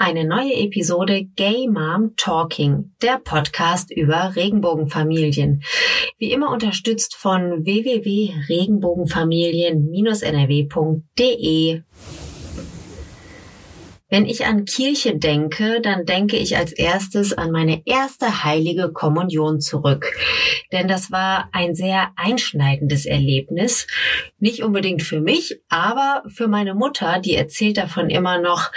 Eine neue Episode Gay Mom Talking, der Podcast über Regenbogenfamilien. Wie immer unterstützt von www.regenbogenfamilien-nrw.de. Wenn ich an Kirche denke, dann denke ich als erstes an meine erste heilige Kommunion zurück. Denn das war ein sehr einschneidendes Erlebnis. Nicht unbedingt für mich, aber für meine Mutter, die erzählt davon immer noch,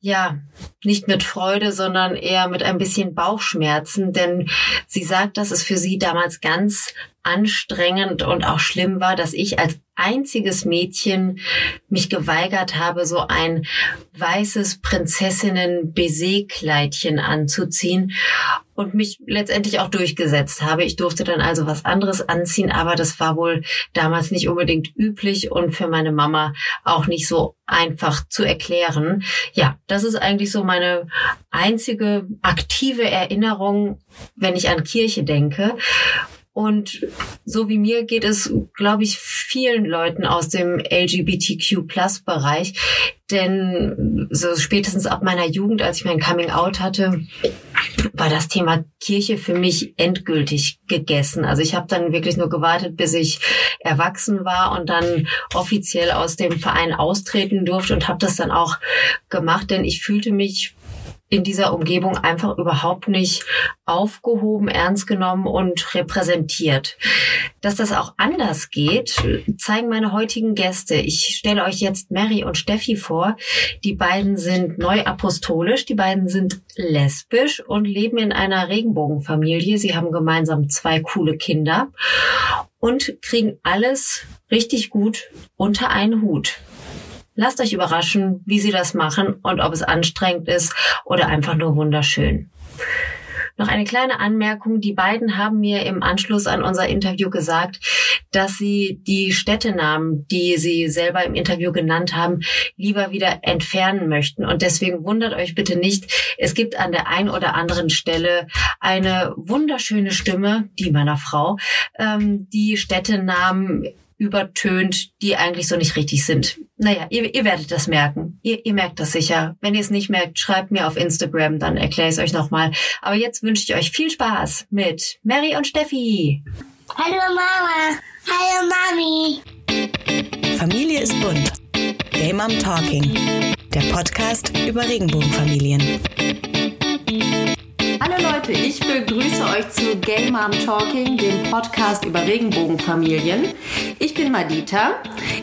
ja, nicht mit Freude, sondern eher mit ein bisschen Bauchschmerzen, denn sie sagt, dass es für sie damals ganz anstrengend und auch schlimm war, dass ich als einziges Mädchen mich geweigert habe, so ein weißes Prinzessinnen-Baiser-Kleidchen anzuziehen und mich letztendlich auch durchgesetzt habe. Ich durfte dann also was anderes anziehen, aber das war wohl damals nicht unbedingt üblich und für meine Mama auch nicht so einfach zu erklären. Ja, das ist eigentlich so meine einzige aktive Erinnerung, wenn ich an Kirche denke. Und so wie mir geht es, glaube ich, vielen Leuten aus dem LGBTQ-Plus-Bereich. Denn so spätestens ab meiner Jugend, als ich mein Coming Out hatte, war das Thema Kirche für mich endgültig gegessen. Also ich habe dann wirklich nur gewartet, bis ich erwachsen war und dann offiziell aus dem Verein austreten durfte und habe das dann auch gemacht, denn ich fühlte mich in dieser Umgebung einfach überhaupt nicht aufgehoben, ernst genommen und repräsentiert. Dass das auch anders geht, zeigen meine heutigen Gäste. Ich stelle euch jetzt Mary und Steffi vor. Die beiden sind neuapostolisch, die beiden sind lesbisch und leben in einer Regenbogenfamilie. Sie haben gemeinsam zwei coole Kinder und kriegen alles richtig gut unter einen Hut. Lasst euch überraschen, wie sie das machen und ob es anstrengend ist oder einfach nur wunderschön. Noch eine kleine Anmerkung. Die beiden haben mir im Anschluss an unser Interview gesagt, dass sie die Städtenamen, die sie selber im Interview genannt haben, lieber wieder entfernen möchten. Und deswegen wundert euch bitte nicht. Es gibt an der einen oder anderen Stelle eine wunderschöne Stimme, die meiner Frau, ähm, die Städtenamen übertönt, die eigentlich so nicht richtig sind. Naja, ihr, ihr werdet das merken. Ihr, ihr merkt das sicher. Wenn ihr es nicht merkt, schreibt mir auf Instagram, dann erkläre ich es euch nochmal. Aber jetzt wünsche ich euch viel Spaß mit Mary und Steffi. Hallo Mama. Hallo Mami. Familie ist bunt. Game Mom Talking. Der Podcast über Regenbogenfamilien. Hallo Leute, ich begrüße euch zu Gay Mom Talking, dem Podcast über Regenbogenfamilien. Ich bin Madita.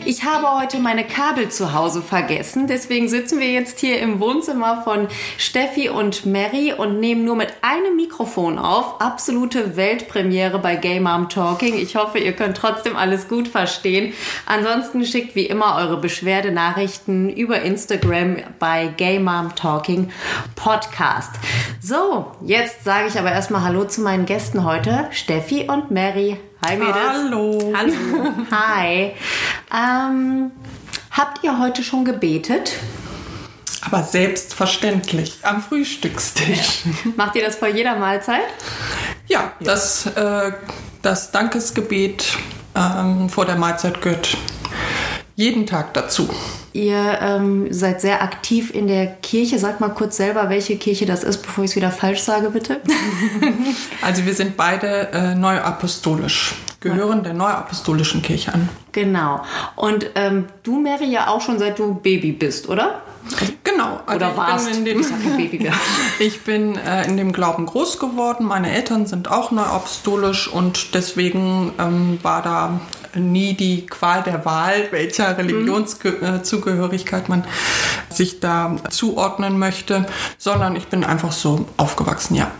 Ich habe heute meine Kabel zu Hause vergessen, deswegen sitzen wir jetzt hier im Wohnzimmer von Steffi und Mary und nehmen nur mit einem Mikrofon auf. Absolute Weltpremiere bei Gay Mom Talking. Ich hoffe, ihr könnt trotzdem alles gut verstehen. Ansonsten schickt wie immer eure Beschwerdenachrichten über Instagram bei Gay Mom Talking Podcast. So, Jetzt sage ich aber erstmal Hallo zu meinen Gästen heute, Steffi und Mary. Hi Mädels. Hallo. Hallo. Hi. Ähm, habt ihr heute schon gebetet? Aber selbstverständlich am Frühstückstisch. Macht ihr das vor jeder Mahlzeit? Ja, das, äh, das Dankesgebet ähm, vor der Mahlzeit gehört jeden Tag dazu. Ihr ähm, seid sehr aktiv in der Kirche. Sag mal kurz selber, welche Kirche das ist, bevor ich es wieder falsch sage, bitte. also wir sind beide äh, neuapostolisch, gehören der neuapostolischen Kirche an. Genau. Und ähm, du, Mary, ja auch schon seit du Baby bist, oder? Genau. Also Oder warst. Bin in dem, ich, ich bin äh, in dem Glauben groß geworden. Meine Eltern sind auch neuapostolisch und deswegen ähm, war da nie die Qual der Wahl, welcher Religionszugehörigkeit man sich da zuordnen möchte, sondern ich bin einfach so aufgewachsen, ja.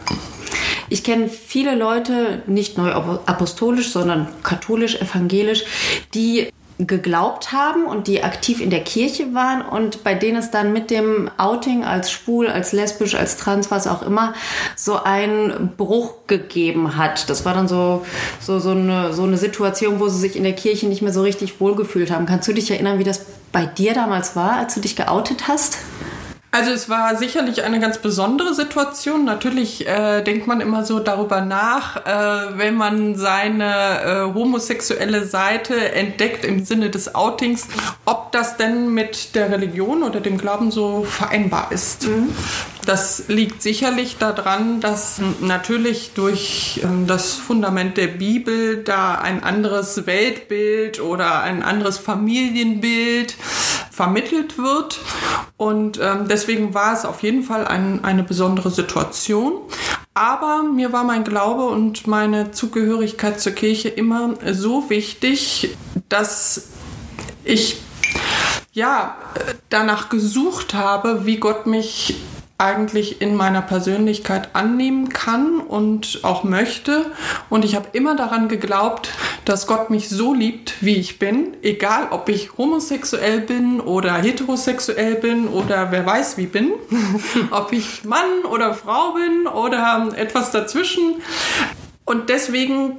Ich kenne viele Leute, nicht neu apostolisch, sondern katholisch, evangelisch, die geglaubt haben und die aktiv in der Kirche waren und bei denen es dann mit dem Outing als schwul, als lesbisch, als trans, was auch immer, so einen Bruch gegeben hat. Das war dann so, so, so, eine, so eine Situation, wo sie sich in der Kirche nicht mehr so richtig wohlgefühlt haben. Kannst du dich erinnern, wie das bei dir damals war, als du dich geoutet hast? Also es war sicherlich eine ganz besondere Situation. Natürlich äh, denkt man immer so darüber nach, äh, wenn man seine äh, homosexuelle Seite entdeckt im Sinne des Outings, ob das denn mit der Religion oder dem Glauben so vereinbar ist. Mhm. Das liegt sicherlich daran, dass natürlich durch ähm, das Fundament der Bibel da ein anderes Weltbild oder ein anderes Familienbild vermittelt wird. Und ähm, deswegen war es auf jeden Fall ein, eine besondere Situation. Aber mir war mein Glaube und meine Zugehörigkeit zur Kirche immer so wichtig, dass ich ja danach gesucht habe, wie Gott mich eigentlich in meiner Persönlichkeit annehmen kann und auch möchte. Und ich habe immer daran geglaubt, dass Gott mich so liebt, wie ich bin, egal ob ich homosexuell bin oder heterosexuell bin oder wer weiß wie bin, ob ich Mann oder Frau bin oder etwas dazwischen. Und deswegen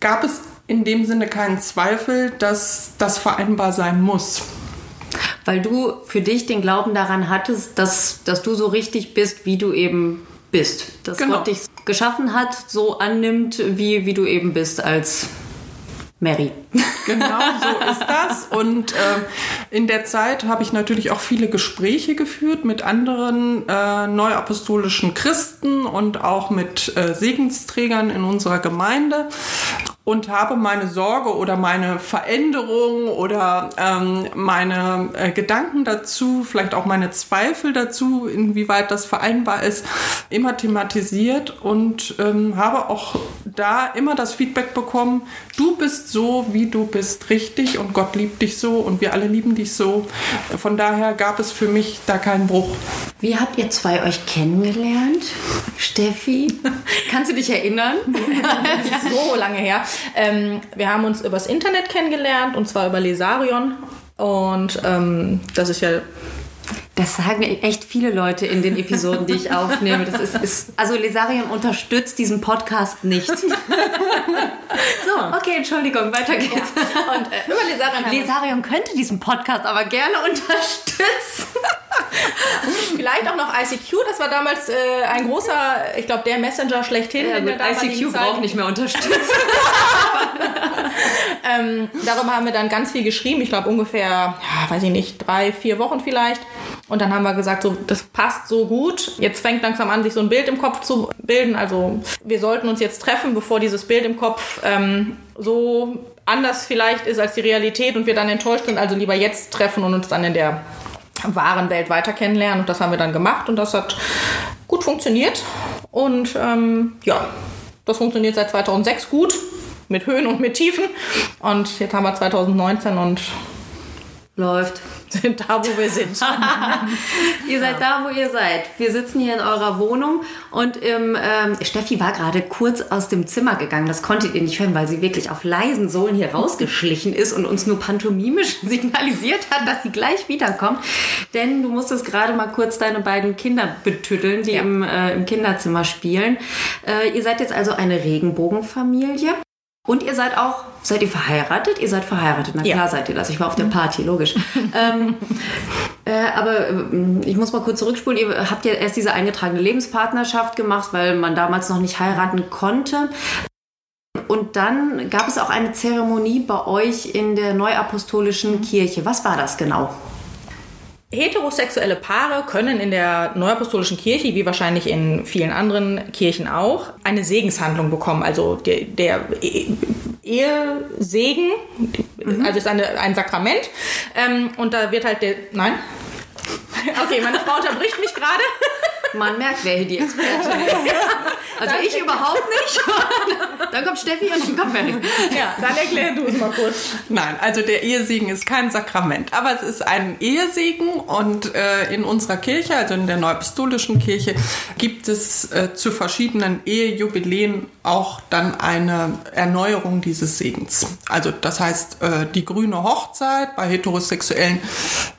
gab es in dem Sinne keinen Zweifel, dass das vereinbar sein muss weil du für dich den Glauben daran hattest, dass, dass du so richtig bist, wie du eben bist. Dass genau. Gott dich geschaffen hat, so annimmt, wie, wie du eben bist als Mary. Genau, so ist das. Und äh, in der Zeit habe ich natürlich auch viele Gespräche geführt mit anderen äh, neuapostolischen Christen und auch mit äh, Segensträgern in unserer Gemeinde und habe meine Sorge oder meine Veränderung oder ähm, meine äh, Gedanken dazu, vielleicht auch meine Zweifel dazu, inwieweit das vereinbar ist, immer thematisiert und ähm, habe auch da immer das Feedback bekommen, du bist so, wie du bist, richtig und Gott liebt dich so und wir alle lieben dich so. Von daher gab es für mich da keinen Bruch. Wie habt ihr zwei euch kennengelernt? Steffi, kannst du dich erinnern? so lange her. Ähm, wir haben uns übers Internet kennengelernt und zwar über Lesarion. Und ähm, das ist ja das sagen echt viele Leute in den Episoden, die ich aufnehme. Das ist, ist also Lesarion unterstützt diesen Podcast nicht. so, okay, Entschuldigung, weiter geht's. Ja. Und äh, über Lesarion, Lesarion könnte diesen Podcast aber gerne unterstützen. Vielleicht auch noch ICQ, das war damals äh, ein großer, ich glaube, der Messenger schlechthin. Ja, in der ICQ braucht nicht mehr Unterstützung. ähm, darüber haben wir dann ganz viel geschrieben, ich glaube ungefähr, ja, weiß ich nicht, drei, vier Wochen vielleicht. Und dann haben wir gesagt, so, das passt so gut. Jetzt fängt langsam an, sich so ein Bild im Kopf zu bilden. Also wir sollten uns jetzt treffen, bevor dieses Bild im Kopf ähm, so anders vielleicht ist als die Realität und wir dann enttäuscht sind. Also lieber jetzt treffen und uns dann in der wahren Welt weiter kennenlernen. Und das haben wir dann gemacht und das hat gut funktioniert. Und ähm, ja, das funktioniert seit 2006 gut, mit Höhen und mit Tiefen. Und jetzt haben wir 2019 und läuft. Sind da, wo wir sind. ihr seid da, wo ihr seid. Wir sitzen hier in eurer Wohnung und im, ähm, Steffi war gerade kurz aus dem Zimmer gegangen. Das konntet ihr nicht hören, weil sie wirklich auf leisen Sohlen hier rausgeschlichen ist und uns nur pantomimisch signalisiert hat, dass sie gleich wiederkommt. Denn du musstest gerade mal kurz deine beiden Kinder betütteln, die ja. im, äh, im Kinderzimmer spielen. Äh, ihr seid jetzt also eine Regenbogenfamilie. Und ihr seid auch, seid ihr verheiratet? Ihr seid verheiratet, na klar ja. seid ihr das. Ich war auf der Party, logisch. ähm, äh, aber äh, ich muss mal kurz zurückspulen. Ihr habt ja erst diese eingetragene Lebenspartnerschaft gemacht, weil man damals noch nicht heiraten konnte. Und dann gab es auch eine Zeremonie bei euch in der Neuapostolischen mhm. Kirche. Was war das genau? Heterosexuelle Paare können in der Neuapostolischen Kirche, wie wahrscheinlich in vielen anderen Kirchen auch, eine Segenshandlung bekommen. Also der, der Ehesegen, mhm. also ist eine, ein Sakrament. Ähm, und da wird halt der. Nein? Okay, meine Frau unterbricht mich gerade. Man merkt, wer hier die Expertin ist. Also ich überhaupt nicht. Dann kommt Steffi und dann kommt Mary. Ja, dann erklär du es mal kurz. Nein, also der Ehesegen ist kein Sakrament, aber es ist ein Ehesegen und äh, in unserer Kirche, also in der Neupistolischen Kirche, gibt es äh, zu verschiedenen Ehejubiläen auch dann eine Erneuerung dieses Segens. Also das heißt, äh, die grüne Hochzeit bei heterosexuellen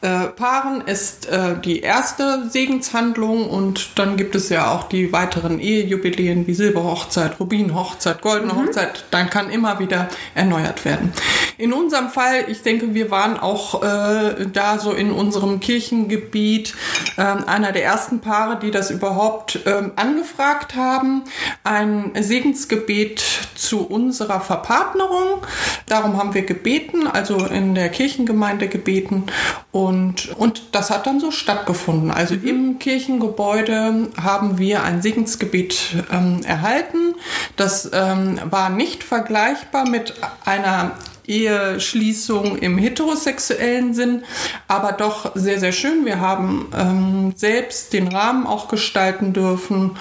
äh, Paaren ist äh, die erste Segenshandlung und Und dann gibt es ja auch die weiteren Ehejubiläen wie Silberhochzeit, Rubinhochzeit, Goldene mhm. Hochzeit. Dann kann immer wieder erneuert werden. In unserem Fall, ich denke, wir waren auch äh, da so in unserem Kirchengebiet äh, einer der ersten Paare, die das überhaupt äh, angefragt haben. Ein Segensgebet zu unserer Verpartnerung. Darum haben wir gebeten, also in der Kirchengemeinde gebeten. Und, und das hat dann so stattgefunden. Also mhm. im Kirchengebäude haben wir ein Segensgebet ähm, erhalten. Das ähm, war nicht vergleichbar mit einer Eheschließung im heterosexuellen Sinn, aber doch sehr, sehr schön. Wir haben ähm, selbst den Rahmen auch gestalten dürfen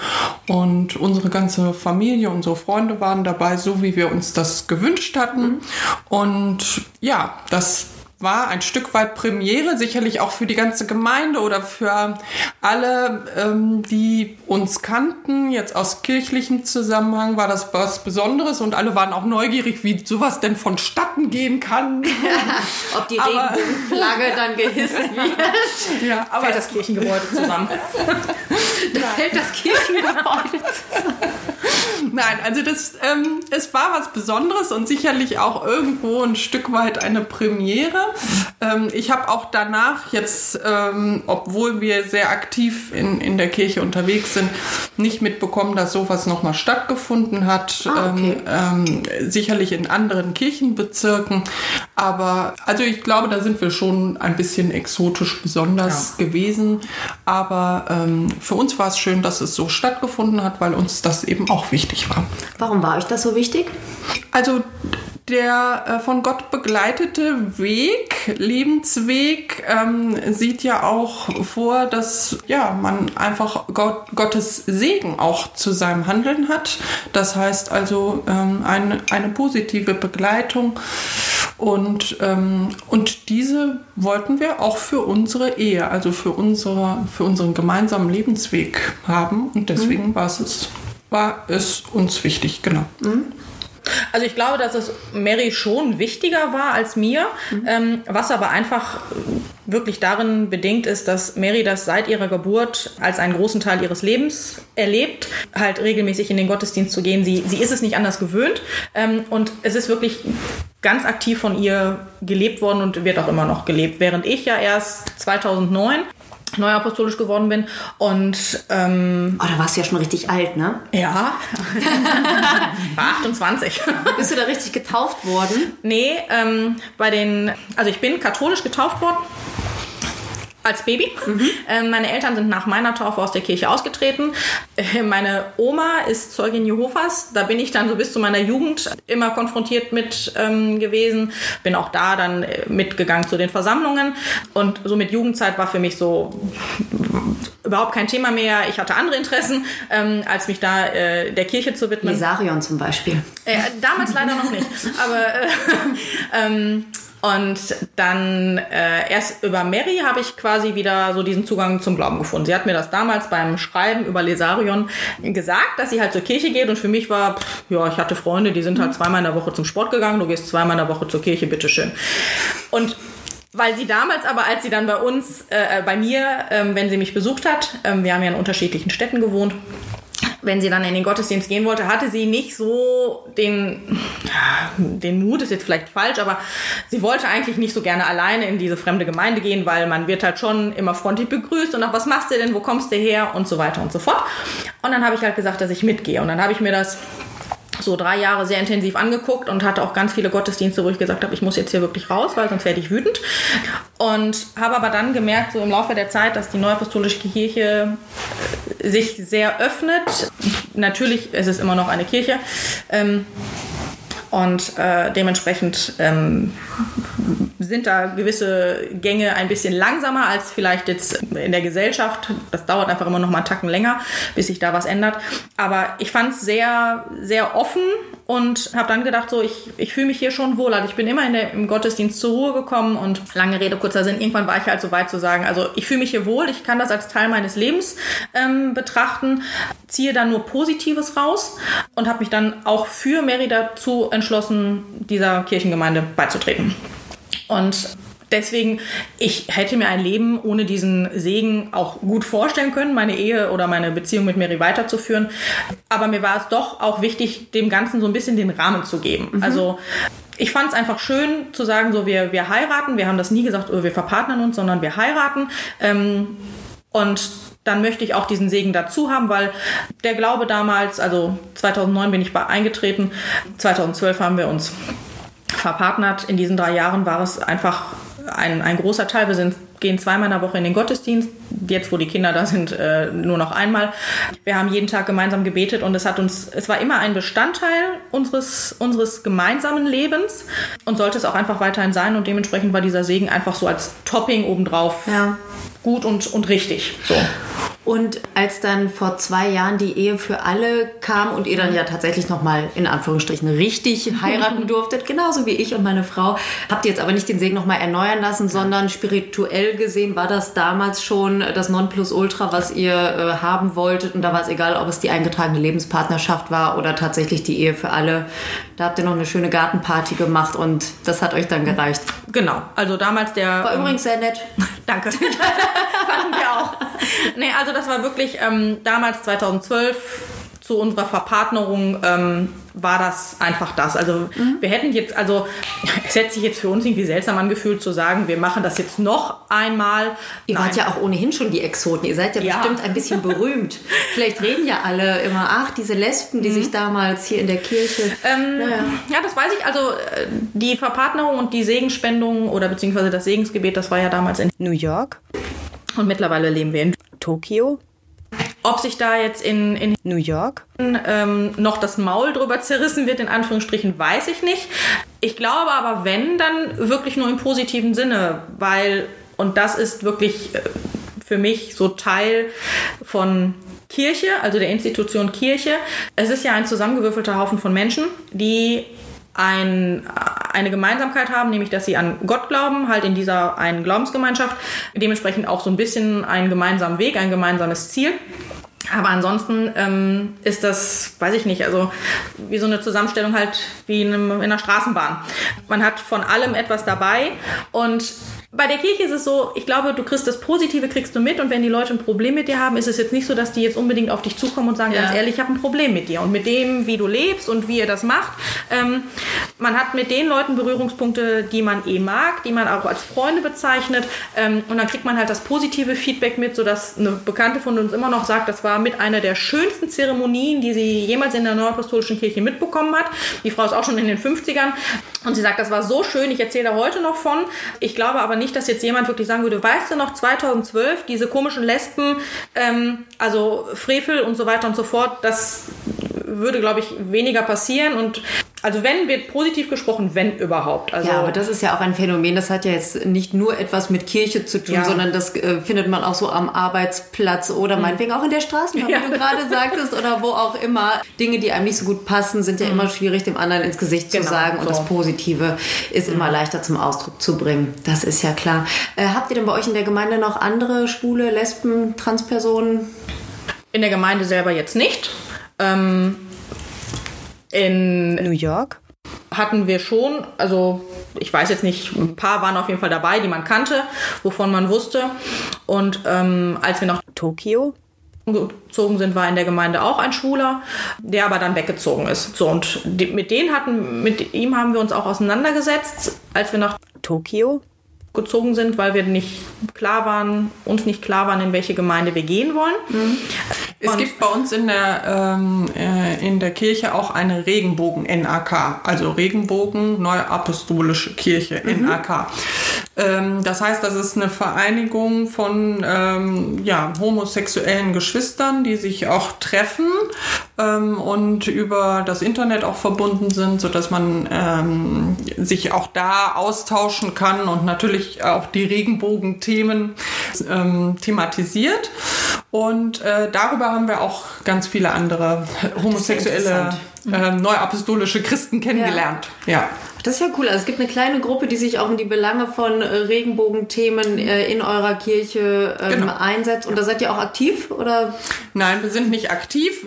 und unsere ganze Familie, unsere Freunde waren dabei, so wie wir uns das gewünscht hatten. Und ja, das war ein Stück weit Premiere, sicherlich auch für die ganze Gemeinde oder für alle, ähm, die uns kannten. Jetzt aus kirchlichem Zusammenhang war das was Besonderes und alle waren auch neugierig, wie sowas denn vonstatten gehen kann. Ob die Regenbogenflagge dann gehisst wird. Ja, aber fällt das Kirchengebäude zusammen. da fällt das Kirchengebäude zusammen. Also das, ähm, es war was Besonderes und sicherlich auch irgendwo ein Stück weit eine Premiere. Ähm, ich habe auch danach jetzt, ähm, obwohl wir sehr aktiv in, in der Kirche unterwegs sind, nicht mitbekommen, dass sowas nochmal stattgefunden hat. Ah, okay. Ähm, ähm, sicherlich in anderen Kirchenbezirken. Aber also ich glaube, da sind wir schon ein bisschen exotisch besonders ja. gewesen. Aber ähm, für uns war es schön, dass es so stattgefunden hat, weil uns das eben auch wichtig war. Warum war euch das so wichtig? Also der äh, von Gott begleitete Weg, Lebensweg, ähm, sieht ja auch vor, dass ja, man einfach Gott, Gottes Segen auch zu seinem Handeln hat. Das heißt also ähm, eine, eine positive Begleitung. Und, ähm, und diese wollten wir auch für unsere Ehe, also für, unsere, für unseren gemeinsamen Lebensweg haben. Und deswegen mhm. war, es, war es uns wichtig, genau. Mhm. Also ich glaube, dass es Mary schon wichtiger war als mir, mhm. ähm, was aber einfach wirklich darin bedingt ist, dass Mary das seit ihrer Geburt als einen großen Teil ihres Lebens erlebt, halt regelmäßig in den Gottesdienst zu gehen. Sie, sie ist es nicht anders gewöhnt ähm, und es ist wirklich ganz aktiv von ihr gelebt worden und wird auch immer noch gelebt, während ich ja erst 2009 neuapostolisch geworden bin. Und ähm, oh, da warst du ja schon richtig alt, ne? Ja. War 28. Bist du da richtig getauft worden? Nee, ähm, bei den, also ich bin katholisch getauft worden als Baby. Mhm. Ähm, meine Eltern sind nach meiner Taufe aus der Kirche ausgetreten. Äh, meine Oma ist Zeugin Jehovas. Da bin ich dann so bis zu meiner Jugend immer konfrontiert mit ähm, gewesen. Bin auch da dann äh, mitgegangen zu den Versammlungen. Und so mit Jugendzeit war für mich so überhaupt kein Thema mehr. Ich hatte andere Interessen, ähm, als mich da äh, der Kirche zu widmen. Lesarion zum Beispiel. Äh, damals leider noch nicht. Aber äh, ähm, und dann äh, erst über Mary habe ich quasi wieder so diesen Zugang zum Glauben gefunden. Sie hat mir das damals beim Schreiben über Lesarion gesagt, dass sie halt zur Kirche geht. Und für mich war, pff, ja, ich hatte Freunde, die sind halt zweimal in der Woche zum Sport gegangen. Du gehst zweimal in der Woche zur Kirche, bitteschön. Und weil sie damals aber, als sie dann bei uns, äh, äh bei mir, ähm, wenn sie mich besucht hat, ähm, wir haben ja in unterschiedlichen Städten gewohnt, wenn sie dann in den Gottesdienst gehen wollte, hatte sie nicht so den, den Mut, ist jetzt vielleicht falsch, aber sie wollte eigentlich nicht so gerne alleine in diese fremde Gemeinde gehen, weil man wird halt schon immer freundlich begrüßt und auch, was machst du denn, wo kommst du her und so weiter und so fort. Und dann habe ich halt gesagt, dass ich mitgehe. Und dann habe ich mir das so drei Jahre sehr intensiv angeguckt und hatte auch ganz viele Gottesdienste, wo ich gesagt habe, ich muss jetzt hier wirklich raus, weil sonst werde ich wütend. Und habe aber dann gemerkt, so im Laufe der Zeit, dass die Neuapostolische Kirche äh, sich sehr öffnet. Natürlich ist es immer noch eine Kirche. Ähm, und äh, dementsprechend ähm, sind da gewisse Gänge ein bisschen langsamer als vielleicht jetzt in der Gesellschaft. Das dauert einfach immer noch mal einen Tacken länger, bis sich da was ändert. Aber ich fand es sehr, sehr offen und habe dann gedacht, so, ich, ich fühle mich hier schon wohl. Also ich bin immer der, im Gottesdienst zur Ruhe gekommen und lange Rede, kurzer Sinn, irgendwann war ich halt so weit zu sagen, also ich fühle mich hier wohl, ich kann das als Teil meines Lebens ähm, betrachten, ziehe dann nur Positives raus und habe mich dann auch für Mary dazu entschlossen, dieser Kirchengemeinde beizutreten. Und deswegen, ich hätte mir ein Leben ohne diesen Segen auch gut vorstellen können, meine Ehe oder meine Beziehung mit Mary weiterzuführen. Aber mir war es doch auch wichtig, dem Ganzen so ein bisschen den Rahmen zu geben. Mhm. Also ich fand es einfach schön zu sagen, so wir, wir heiraten. Wir haben das nie gesagt, oh, wir verpartnern uns, sondern wir heiraten. Ähm, und dann möchte ich auch diesen Segen dazu haben, weil der Glaube damals, also 2009 bin ich bei eingetreten, 2012 haben wir uns verpartnert. In diesen drei Jahren war es einfach ein, ein großer Teil. Wir sind, gehen zweimal in der Woche in den Gottesdienst. Jetzt, wo die Kinder da sind, äh, nur noch einmal. Wir haben jeden Tag gemeinsam gebetet und es hat uns, es war immer ein Bestandteil unseres, unseres gemeinsamen Lebens und sollte es auch einfach weiterhin sein. Und dementsprechend war dieser Segen einfach so als Topping obendrauf ja. gut und, und richtig. So. Und als dann vor zwei Jahren die Ehe für alle kam und ihr dann ja tatsächlich nochmal in Anführungsstrichen richtig heiraten durftet, genauso wie ich und meine Frau, habt ihr jetzt aber nicht den Segen nochmal erneuern lassen, sondern spirituell gesehen war das damals schon das Nonplusultra, was ihr äh, haben wolltet. Und da war es egal, ob es die eingetragene Lebenspartnerschaft war oder tatsächlich die Ehe für alle. Da habt ihr noch eine schöne Gartenparty gemacht und das hat euch dann gereicht. Genau, also damals der. War ähm, übrigens sehr nett. Danke. Fanden wir auch. Nee, also das war wirklich ähm, damals 2012 zu unserer Verpartnerung ähm, war das einfach das. Also mhm. wir hätten jetzt, also es hätte sich jetzt für uns irgendwie seltsam angefühlt zu sagen, wir machen das jetzt noch einmal. Ihr Nein. wart ja auch ohnehin schon die Exoten. Ihr seid ja, ja. bestimmt ein bisschen berühmt. Vielleicht reden ja alle immer, ach, diese Lesben, die mhm. sich damals hier in der Kirche. Ähm, naja. Ja, das weiß ich. Also die Verpartnerung und die Segenspendung oder beziehungsweise das Segensgebet, das war ja damals in New York. Und mittlerweile leben wir in Tokio. Ob sich da jetzt in, in New York ähm, noch das Maul drüber zerrissen wird, in Anführungsstrichen, weiß ich nicht. Ich glaube aber, wenn, dann wirklich nur im positiven Sinne, weil, und das ist wirklich äh, für mich so Teil von Kirche, also der Institution Kirche. Es ist ja ein zusammengewürfelter Haufen von Menschen, die ein, eine Gemeinsamkeit haben, nämlich dass sie an Gott glauben, halt in dieser einen Glaubensgemeinschaft, dementsprechend auch so ein bisschen einen gemeinsamen Weg, ein gemeinsames Ziel. Aber ansonsten ähm, ist das, weiß ich nicht, also wie so eine Zusammenstellung halt wie in, einem, in einer Straßenbahn. Man hat von allem etwas dabei und bei der Kirche ist es so, ich glaube, du kriegst das Positive, kriegst du mit und wenn die Leute ein Problem mit dir haben, ist es jetzt nicht so, dass die jetzt unbedingt auf dich zukommen und sagen, ja. ganz ehrlich, ich habe ein Problem mit dir und mit dem, wie du lebst und wie ihr das macht. Ähm, man hat mit den Leuten Berührungspunkte, die man eh mag, die man auch als Freunde bezeichnet ähm, und dann kriegt man halt das positive Feedback mit, sodass eine Bekannte von uns immer noch sagt, das war mit einer der schönsten Zeremonien, die sie jemals in der Neuapostolischen Kirche mitbekommen hat. Die Frau ist auch schon in den 50ern und sie sagt, das war so schön, ich erzähle heute noch von. Ich glaube aber nicht, dass jetzt jemand wirklich sagen würde, weißt du noch, 2012, diese komischen Lesben, ähm, also Frevel und so weiter und so fort, das würde, glaube ich, weniger passieren und also wenn, wird positiv gesprochen, wenn überhaupt. Also ja, aber das ist ja auch ein Phänomen, das hat ja jetzt nicht nur etwas mit Kirche zu tun, ja. sondern das äh, findet man auch so am Arbeitsplatz oder mhm. meinetwegen auch in der Straßenbahn, ja. wie du gerade sagtest, oder wo auch immer. Dinge, die einem nicht so gut passen, sind ja mhm. immer schwierig, dem anderen ins Gesicht genau, zu sagen und so. das Positive ist mhm. immer leichter zum Ausdruck zu bringen. Das ist ja klar. Äh, habt ihr denn bei euch in der Gemeinde noch andere Schwule, Lesben, Transpersonen? In der Gemeinde selber jetzt nicht. Ähm in New York hatten wir schon, also ich weiß jetzt nicht, ein paar waren auf jeden Fall dabei, die man kannte, wovon man wusste. Und ähm, als wir nach Tokio gezogen sind, war in der Gemeinde auch ein Schwuler, der aber dann weggezogen ist. So und die, mit denen hatten, mit ihm haben wir uns auch auseinandergesetzt, als wir nach Tokio gezogen sind, weil wir nicht klar waren, uns nicht klar waren, in welche Gemeinde wir gehen wollen. Mhm. Es gibt bei uns in der, ähm, äh, in der Kirche auch eine Regenbogen-NAK, also Regenbogen Neuapostolische Kirche, mhm. NAK. Ähm, das heißt, das ist eine Vereinigung von ähm, ja, homosexuellen Geschwistern, die sich auch treffen ähm, und über das Internet auch verbunden sind, sodass man ähm, sich auch da austauschen kann und natürlich auch die Regenbogen-Themen ähm, thematisiert. Und äh, darüber haben wir auch ganz viele andere homosexuelle äh, neuapostolische Christen kennengelernt. Ja. Das ist ja cool. Also es gibt eine kleine Gruppe, die sich auch um die Belange von äh, Regenbogenthemen äh, in eurer Kirche ähm, Genau. einsetzt. Und da seid ihr auch aktiv oder? Nein, wir sind nicht aktiv.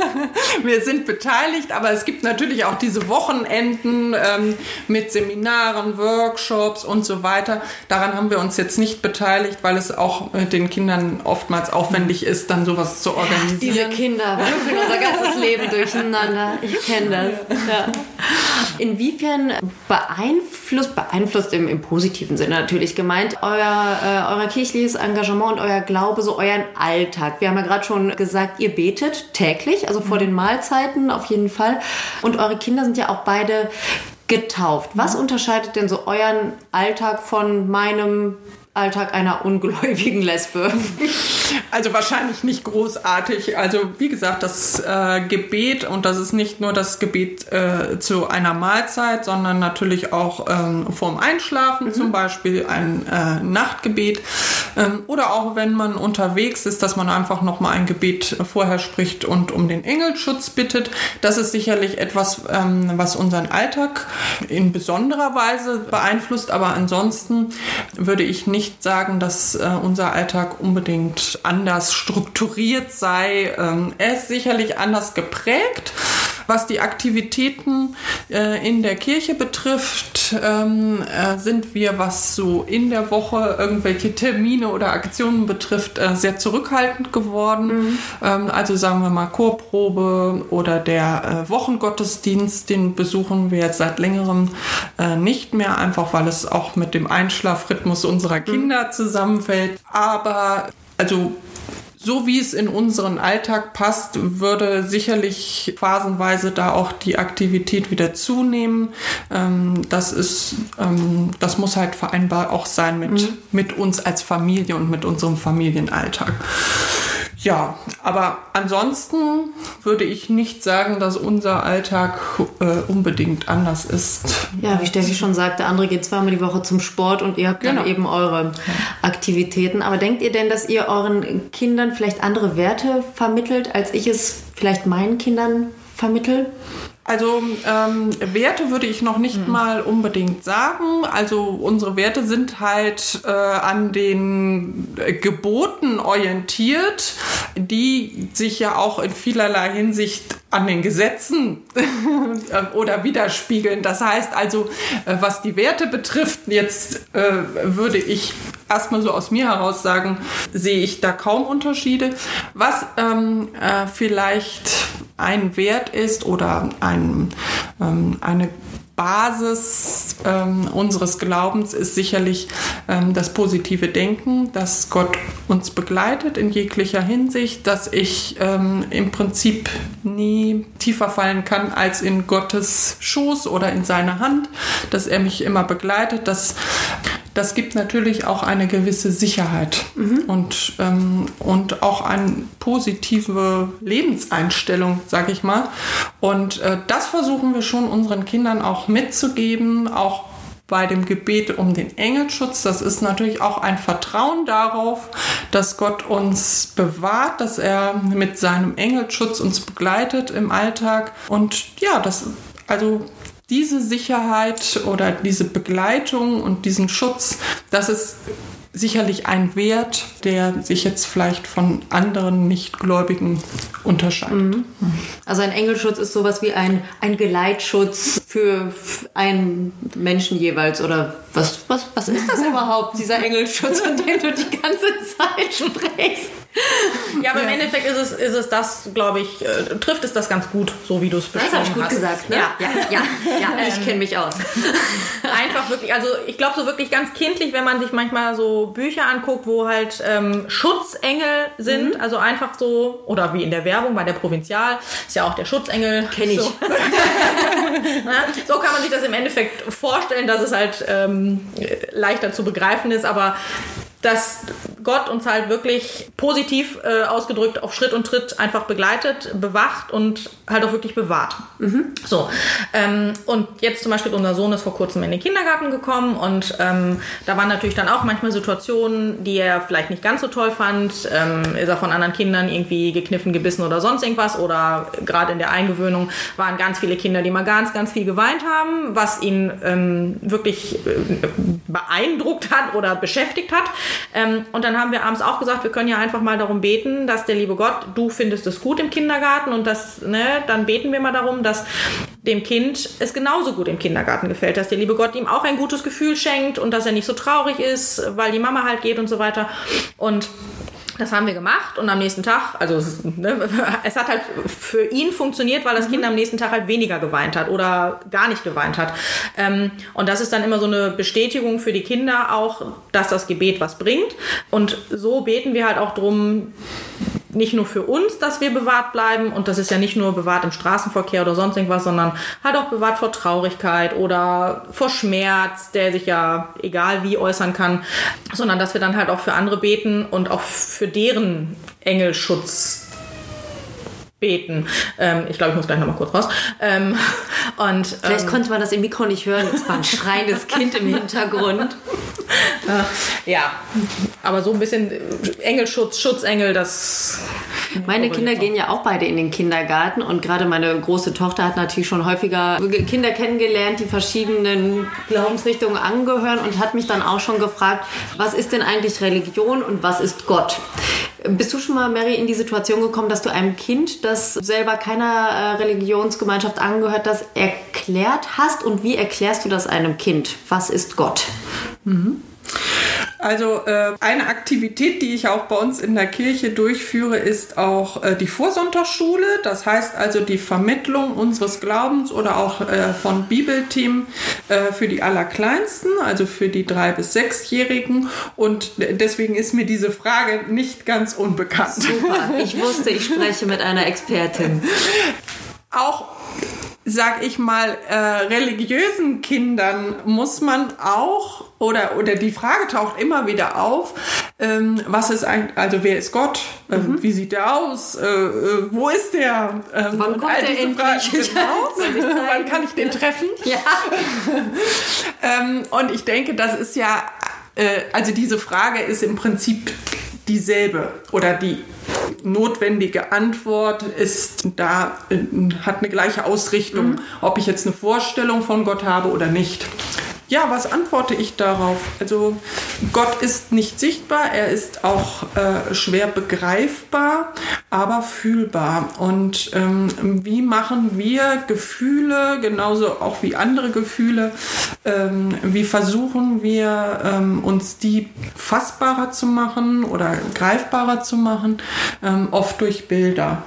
wir sind beteiligt, aber es gibt natürlich auch diese Wochenenden ähm, mit Seminaren, Workshops und so weiter. Daran haben wir uns jetzt nicht beteiligt, weil es auch äh, den Kindern oftmals aufwendig ist, dann sowas zu organisieren. Diese Kinder würfeln unser ganzes Leben durcheinander. Ich kenne das. Ja. Inwiefern beeinflusst, beeinflusst im, im positiven Sinne natürlich gemeint, euer, äh, euer kirchliches Engagement und euer Glaube so euren Alltag? Wir haben ja gerade schon gesagt, ihr betet täglich, also vor den Mahlzeiten auf jeden Fall. Und eure Kinder sind ja auch beide getauft. Was unterscheidet denn so euren Alltag von meinem Alltag einer ungläubigen Lesbe? Also wahrscheinlich nicht großartig. Also wie gesagt, das äh, Gebet und das ist nicht nur das Gebet äh, zu einer Mahlzeit, sondern natürlich auch ähm, vorm Einschlafen zum Beispiel ein äh, Nachtgebet ähm, oder auch wenn man unterwegs ist, dass man einfach noch mal ein Gebet vorher spricht und um den Engelschutz bittet. Das ist sicherlich etwas, ähm, was unseren Alltag in besonderer Weise beeinflusst. Aber ansonsten würde ich nicht sagen, dass äh, unser Alltag unbedingt anders strukturiert sei. Ähm, er ist sicherlich anders geprägt. Was die Aktivitäten äh, in der Kirche betrifft, ähm, äh, sind wir, was so in der Woche irgendwelche Termine oder Aktionen betrifft, äh, sehr zurückhaltend geworden. Ähm, also sagen wir mal Chorprobe oder der äh, Wochengottesdienst, den besuchen wir jetzt seit längerem äh, nicht mehr, einfach weil es auch mit dem Einschlafrhythmus unserer Kinder zusammenfällt. Aber also so wie es in unseren Alltag passt, würde sicherlich phasenweise da auch die Aktivität wieder zunehmen. Ähm, das ist, ähm, das muss halt vereinbar auch sein mit, mit uns als Familie und mit unserem Familienalltag. Ja, aber ansonsten würde ich nicht sagen, dass unser Alltag äh, unbedingt anders ist. Ja, wie Steffi schon sagte, andere geht zweimal die Woche zum Sport und ihr habt dann Genau. eben eure Aktivitäten. Aber denkt ihr denn, dass ihr euren Kindern vielleicht andere Werte vermittelt, als ich es vielleicht meinen Kindern vermittel? Also ähm, Werte würde ich noch nicht mal unbedingt sagen. Also unsere Werte sind halt äh, an den Geboten orientiert, die sich ja auch in vielerlei Hinsicht an den Gesetzen äh, oder widerspiegeln. Das heißt also, äh, was die Werte betrifft, jetzt äh, würde ich erstmal so aus mir heraus sagen, sehe ich da kaum Unterschiede. Was ähm, äh, vielleicht ein Wert ist oder ein, ähm, eine Basis ähm, unseres Glaubens ist sicherlich ähm, das positive Denken, dass Gott uns begleitet in jeglicher Hinsicht, dass ich ähm, im Prinzip nie tiefer fallen kann als in Gottes Schoß oder in seine Hand, dass er mich immer begleitet, dass das gibt natürlich auch eine gewisse Sicherheit und, ähm, und auch eine positive Lebenseinstellung, sag ich mal. Und äh, das versuchen wir schon unseren Kindern auch mitzugeben, auch bei dem Gebet um den Engelschutz. Das ist natürlich auch ein Vertrauen darauf, dass Gott uns bewahrt, dass er mit seinem Engelschutz uns begleitet im Alltag. Und ja, das, also diese Sicherheit oder diese Begleitung und diesen Schutz, das ist sicherlich ein Wert, der sich jetzt vielleicht von anderen Nichtgläubigen unterscheidet. Also ein Engelschutz ist sowas wie ein, ein Geleitschutz für einen Menschen jeweils. Oder was, was, was ist das überhaupt, dieser Engelschutz, von dem du die ganze Zeit sprichst? Ja, aber im Endeffekt ist es, ist es das, glaube ich, äh, trifft es das ganz gut, so wie du es Das beschrieben habe ich gut hast. gesagt, ne? Ja, ja, ja, ja ich kenne mich aus. einfach wirklich, also ich glaube so wirklich ganz kindlich, wenn man sich manchmal so Bücher anguckt, wo halt ähm, Schutzengel sind, Mhm. also einfach so, oder wie in der Werbung bei der Provinzial, ist ja auch der Schutzengel. Kenn ich. So. So kann man sich das im Endeffekt vorstellen, dass es halt ähm, leichter zu begreifen ist, aber dass Gott uns halt wirklich positiv äh, ausgedrückt auf Schritt und Tritt einfach begleitet, bewacht und halt auch wirklich bewahrt. So. Ähm, und jetzt zum Beispiel unser Sohn ist vor kurzem in den Kindergarten gekommen und ähm, da waren natürlich dann auch manchmal Situationen, die er vielleicht nicht ganz so toll fand. Ähm, ist er von anderen Kindern irgendwie gekniffen, gebissen oder sonst irgendwas oder gerade in der Eingewöhnung waren ganz viele Kinder, die mal ganz, ganz viel geweint haben, was ihn ähm, wirklich äh, beeindruckt hat oder beschäftigt hat. Ähm, und dann haben wir abends auch gesagt, wir können ja einfach mal darum beten, dass der liebe Gott, du findest es gut im Kindergarten und das, ne, dann beten wir mal darum, dass dem Kind es genauso gut im Kindergarten gefällt, dass der liebe Gott ihm auch ein gutes Gefühl schenkt und dass er nicht so traurig ist, weil die Mama halt geht und so weiter. Und das haben wir gemacht und am nächsten Tag, also es, ne, es hat halt für ihn funktioniert, weil das Kind am nächsten Tag halt weniger geweint hat oder gar nicht geweint hat. Ähm, und das ist dann immer so eine Bestätigung für die Kinder auch, dass das Gebet was bringt. Und so beten wir halt auch drum, nicht nur für uns, dass wir bewahrt bleiben und das ist ja nicht nur bewahrt im Straßenverkehr oder sonst irgendwas, sondern halt auch bewahrt vor Traurigkeit oder vor Schmerz, der sich ja egal wie äußern kann, sondern dass wir dann halt auch für andere beten und auch für deren Engelschutz beten. Ähm, ich glaube, ich muss gleich nochmal kurz raus. Ähm, und, Vielleicht ähm, konnte man das im Mikro nicht hören. Es war ein schreiendes Kind im Hintergrund. ja, aber so ein bisschen Engelschutz, Schutzengel, das Meine Kinder gehen ja auch beide in den Kindergarten und gerade meine große Tochter hat natürlich schon häufiger Kinder kennengelernt, die verschiedenen Glaubensrichtungen angehören und hat mich dann auch schon gefragt, was ist denn eigentlich Religion und was ist Gott? Bist du schon mal, Mary, in die Situation gekommen, dass du einem Kind, das selber keiner äh, Religionsgemeinschaft angehört, das erklärt hast? Und wie erklärst du das einem Kind? Was ist Gott? Also äh, eine Aktivität, die ich auch bei uns in der Kirche durchführe, ist auch äh, die Vorsonntagsschule. Das heißt also die Vermittlung unseres Glaubens oder auch äh, von Bibelthemen äh, für die Allerkleinsten, also für die drei bis sechsjährigen. Und deswegen ist mir diese Frage nicht ganz unbekannt. Super. Ich wusste, ich spreche mit einer Expertin. auch sag ich mal, äh, religiösen Kindern muss man auch, oder, oder die Frage taucht immer wieder auf, ähm, was ist eigentlich, also wer ist Gott? Ähm, Wie sieht der aus? Äh, äh, wo ist der? Ähm, Wann kommt all diese endlich? Fragen, genau. Wann kann ich den treffen? Ja. Ähm, und ich denke, das ist ja, äh, also diese Frage ist im Prinzip dieselbe oder die notwendige Antwort ist da, äh, hat eine gleiche Ausrichtung, ob ich jetzt eine Vorstellung von Gott habe oder nicht. Ja, was antworte ich darauf? Also Gott ist nicht sichtbar, er ist auch äh, schwer begreifbar, aber fühlbar. Und ähm, wie machen wir Gefühle, genauso auch wie andere Gefühle, ähm, wie versuchen wir ähm, uns die fassbarer zu machen oder greifbarer zu machen, ähm, oft durch Bilder.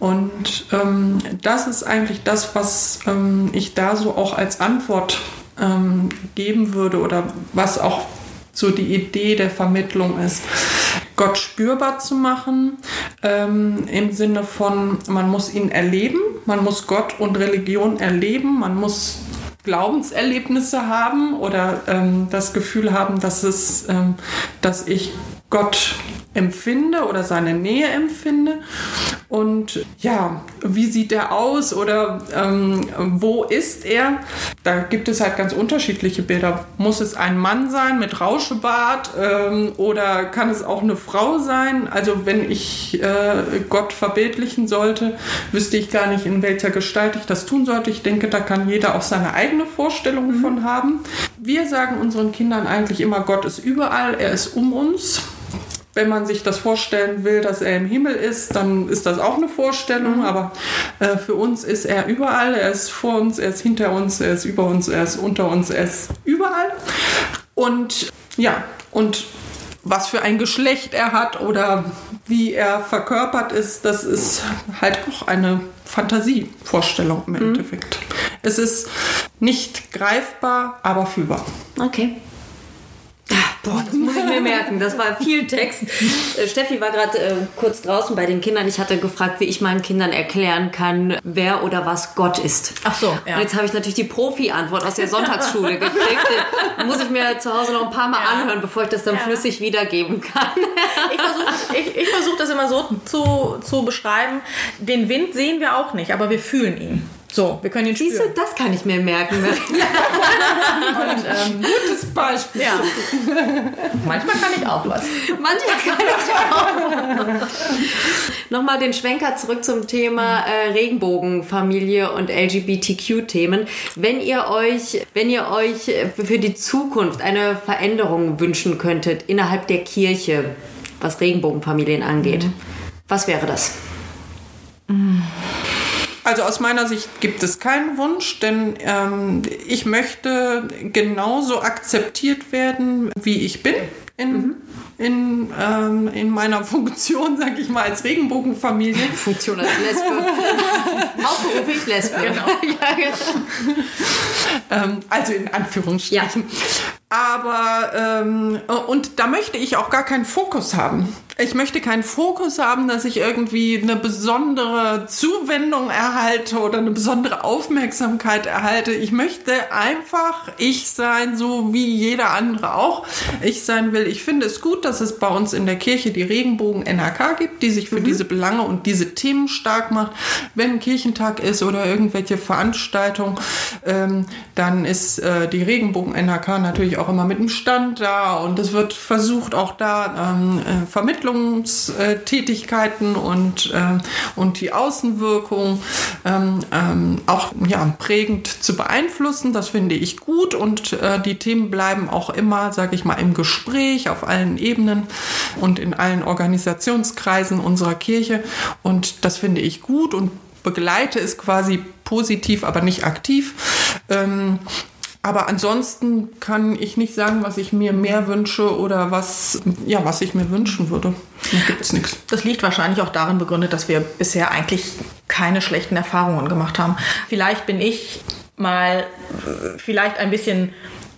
Und ähm, das ist eigentlich das, was ähm, ich da so auch als Antwort ähm, geben würde oder was auch so die Idee der Vermittlung ist, Gott spürbar zu machen, ähm, im Sinne von, man muss ihn erleben, man muss Gott und Religion erleben, man muss Glaubenserlebnisse haben oder ähm, das Gefühl haben, dass es, ähm, dass ich Gott empfinde oder seine Nähe empfinde. Und ja, wie sieht er aus oder ähm, wo ist er? Da gibt es halt ganz unterschiedliche Bilder. Muss es ein Mann sein mit Rauschebart ähm, oder kann es auch eine Frau sein? Also wenn ich äh, Gott verbildlichen sollte, wüsste ich gar nicht, in welcher Gestalt ich das tun sollte. Ich denke, da kann jeder auch seine eigene Vorstellung von haben. Wir sagen unseren Kindern eigentlich immer, Gott ist überall, er ist um uns. Wenn man sich das vorstellen will, dass er im Himmel ist, dann ist das auch eine Vorstellung. Aber äh, für uns ist er überall. Er ist vor uns, er ist hinter uns, er ist über uns, er ist unter uns, er ist überall. Und ja, und was für ein Geschlecht er hat oder wie er verkörpert ist, das ist halt auch eine Fantasievorstellung im Endeffekt. Es ist nicht greifbar, aber fühlbar. Okay. Boah, das muss ich mir merken. Das war viel Text. Äh, Steffi war gerade äh, kurz draußen bei den Kindern. Ich hatte gefragt, wie ich meinen Kindern erklären kann, wer oder was Gott ist. Ach so, ja. Und jetzt habe ich natürlich die Profi-Antwort aus der Sonntagsschule gekriegt. Muss ich mir zu Hause noch ein paar Mal Ja. anhören, bevor ich das dann flüssig wiedergeben kann. Ich versuche ich, ich versuch das immer so zu, zu beschreiben. Den Wind sehen wir auch nicht, aber wir fühlen ihn. So, wir können ihn Siehst du, spüren. das kann ich mir merken. Gutes Beispiel. Ja. Manchmal kann ich auch was. Manchmal kann ich auch. Nochmal den Schwenker zurück zum Thema äh, Regenbogenfamilie und LGBTQ-Themen. Wenn ihr euch, wenn ihr euch äh, für die Zukunft eine Veränderung wünschen könntet innerhalb der Kirche, was Regenbogenfamilien angeht, was wäre das? Also aus meiner Sicht gibt es keinen Wunsch, denn ähm, ich möchte genauso akzeptiert werden, wie ich bin. In, in, ähm, in meiner Funktion, sag ich mal, als Regenbogenfamilie. Funktion als Lesbe. Hauptberuflich Lesbe. Genau. ja. Ähm, also in Anführungsstrichen. Aber, ähm, und da möchte ich auch gar keinen Fokus haben. Ich möchte keinen Fokus haben, dass ich irgendwie eine besondere Zuwendung erhalte oder eine besondere Aufmerksamkeit erhalte. Ich möchte einfach ich sein, so wie jeder andere auch ich sein will. Ich finde es gut, dass es bei uns in der Kirche die Regenbogen NRK gibt, die sich für diese Belange und diese Themen stark macht. Wenn ein Kirchentag ist oder irgendwelche Veranstaltungen, ähm, dann ist äh, die Regenbogen NRK natürlich auch immer mit dem Stand da und es wird versucht auch da ähm, äh, Vermittlungstätigkeiten und, äh, und die Außenwirkung ähm, ähm, auch ja, prägend zu beeinflussen. Das finde ich gut und äh, die Themen bleiben auch immer, sage ich mal, im Gespräch auf allen Ebenen und in allen Organisationskreisen unserer Kirche und das finde ich gut und begleite es quasi positiv, aber nicht aktiv. Ähm, aber ansonsten kann ich nicht sagen, was ich mir mehr wünsche oder was, ja, was ich mir wünschen würde. Da gibt es nichts. Das liegt wahrscheinlich auch darin begründet, dass wir bisher eigentlich keine schlechten Erfahrungen gemacht haben. Vielleicht bin ich mal äh, vielleicht ein bisschen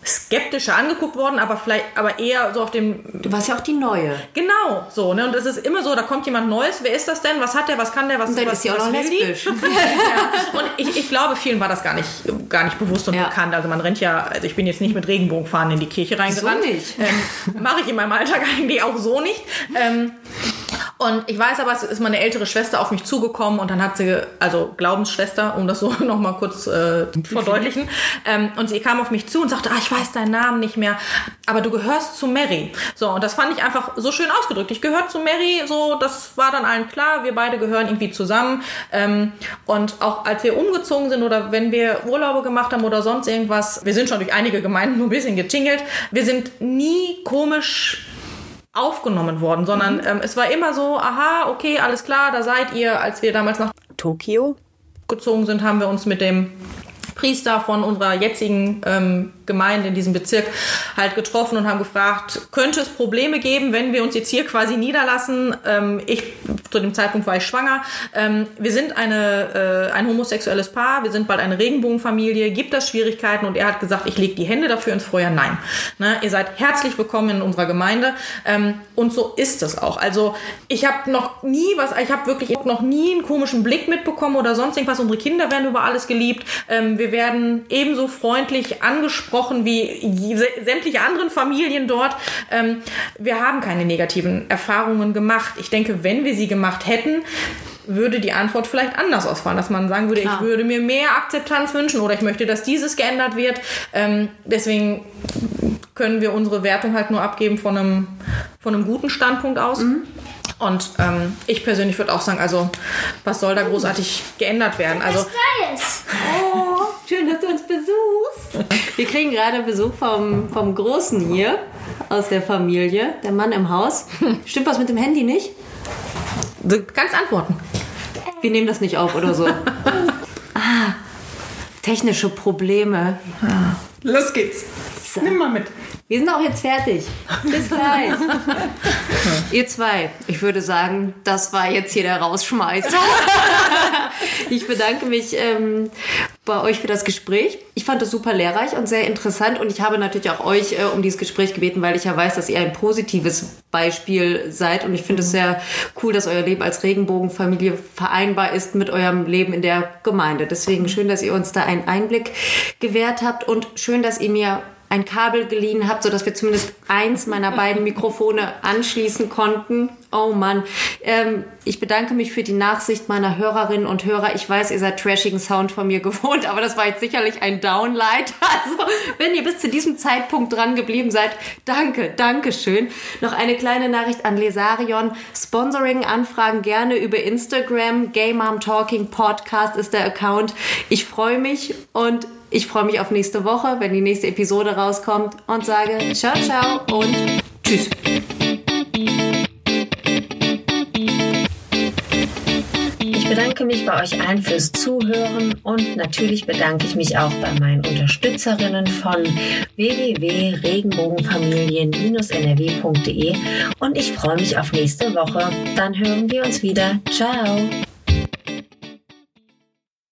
skeptischer angeguckt worden, aber vielleicht, aber eher so auf dem Du warst ja auch die Neue. Genau, so, ne? Und es ist immer so, da kommt jemand Neues, wer ist das denn? Was hat der, was kann der, was Und dann was, ist sie auch noch lesbisch. ja. Und ich, ich glaube, vielen war das gar nicht, gar nicht bewusst und Ja. bekannt. Also man rennt ja, also ich bin jetzt nicht mit Regenbogenfahnen in die Kirche reingerannt. So nicht. Ähm, Mache ich in meinem Alltag eigentlich auch so nicht. Ähm, und ich weiß aber, es ist meine ältere Schwester auf mich zugekommen und dann hat sie, also Glaubensschwester, um das so nochmal kurz äh, zu verdeutlichen, ähm, und sie kam auf mich zu und sagte, ah, ich weiß deinen Namen nicht mehr, aber du gehörst zu Mary. So, und das fand ich einfach so schön ausgedrückt. Ich gehöre zu Mary, so, das war dann allen klar, wir beide gehören irgendwie zusammen. Ähm, und auch als wir umgezogen sind oder wenn wir Urlaube gemacht haben oder sonst irgendwas, wir sind schon durch einige Gemeinden nur ein bisschen getingelt, wir sind nie komisch aufgenommen worden, sondern ähm, es war immer so, aha, okay, alles klar, da seid ihr. Als wir damals nach Tokio? gezogen sind, haben wir uns mit dem Priester von unserer jetzigen ähm, Gemeinde in diesem Bezirk halt getroffen und haben gefragt, könnte es Probleme geben, wenn wir uns jetzt hier quasi niederlassen? Ähm, ich, zu dem Zeitpunkt war ich schwanger. Ähm, wir sind eine, äh, ein homosexuelles Paar, wir sind bald eine Regenbogenfamilie. Gibt das Schwierigkeiten? Und er hat gesagt, ich lege die Hände dafür ins Feuer. Nein. Ne? Ihr seid herzlich willkommen in unserer Gemeinde. Ähm, und so ist es auch. Also ich habe noch nie was, ich habe wirklich noch nie einen komischen Blick mitbekommen oder sonst irgendwas. Unsere Kinder werden über alles geliebt. Ähm, wir werden ebenso freundlich angesprochen wie je- sämtliche anderen Familien dort. Ähm, wir haben keine negativen Erfahrungen gemacht. Ich denke, wenn wir sie gemacht hätten, würde die Antwort vielleicht anders ausfallen, dass man sagen würde, Klar. ich würde mir mehr Akzeptanz wünschen oder ich möchte, dass dieses geändert wird. Ähm, deswegen können wir unsere Wertung halt nur abgeben von einem, von einem guten Standpunkt aus. Und ähm, ich persönlich würde auch sagen, also was soll da großartig geändert werden? Also Neues. Oh, schön, dass du uns besuchst. Wir kriegen gerade Besuch vom, vom Großen hier aus der Familie, der Mann im Haus. Stimmt was mit dem Handy nicht? du kannst antworten. Wir nehmen das nicht auf oder so. Ah, technische Probleme. Los geht's. Nimm mal mit. Wir sind auch jetzt fertig. Bis gleich. Ihr zwei, ich würde sagen, das war jetzt hier der Rausschmeißer. ich bedanke mich ähm, bei euch für das Gespräch. Ich fand es super lehrreich und sehr interessant und ich habe natürlich auch euch äh, um dieses Gespräch gebeten, weil ich ja weiß, dass ihr ein positives Beispiel seid und ich finde es sehr cool, dass euer Leben als Regenbogenfamilie vereinbar ist mit eurem Leben in der Gemeinde. Deswegen schön, dass ihr uns da einen Einblick gewährt habt und schön, dass ihr mir ein Kabel geliehen habt, sodass wir zumindest eins meiner beiden Mikrofone anschließen konnten. Oh Mann. Ähm, ich bedanke mich für die Nachsicht meiner Hörerinnen und Hörer. Ich weiß, ihr seid trashigen Sound von mir gewohnt, aber das war jetzt sicherlich ein Downlight. Also, wenn ihr bis zu diesem Zeitpunkt dran geblieben seid, danke, danke schön. Noch eine kleine Nachricht an Lesarion. Sponsoring-Anfragen gerne über Instagram. Gay Mom Talking Podcast ist der Account. Ich freue mich und ich freue mich auf nächste Woche, wenn die nächste Episode rauskommt und sage ciao, ciao und tschüss. Ich bedanke mich bei euch allen fürs Zuhören und natürlich bedanke ich mich auch bei meinen Unterstützerinnen von www.regenbogenfamilien-nrw.de und ich freue mich auf nächste Woche. Dann hören wir uns wieder. Ciao!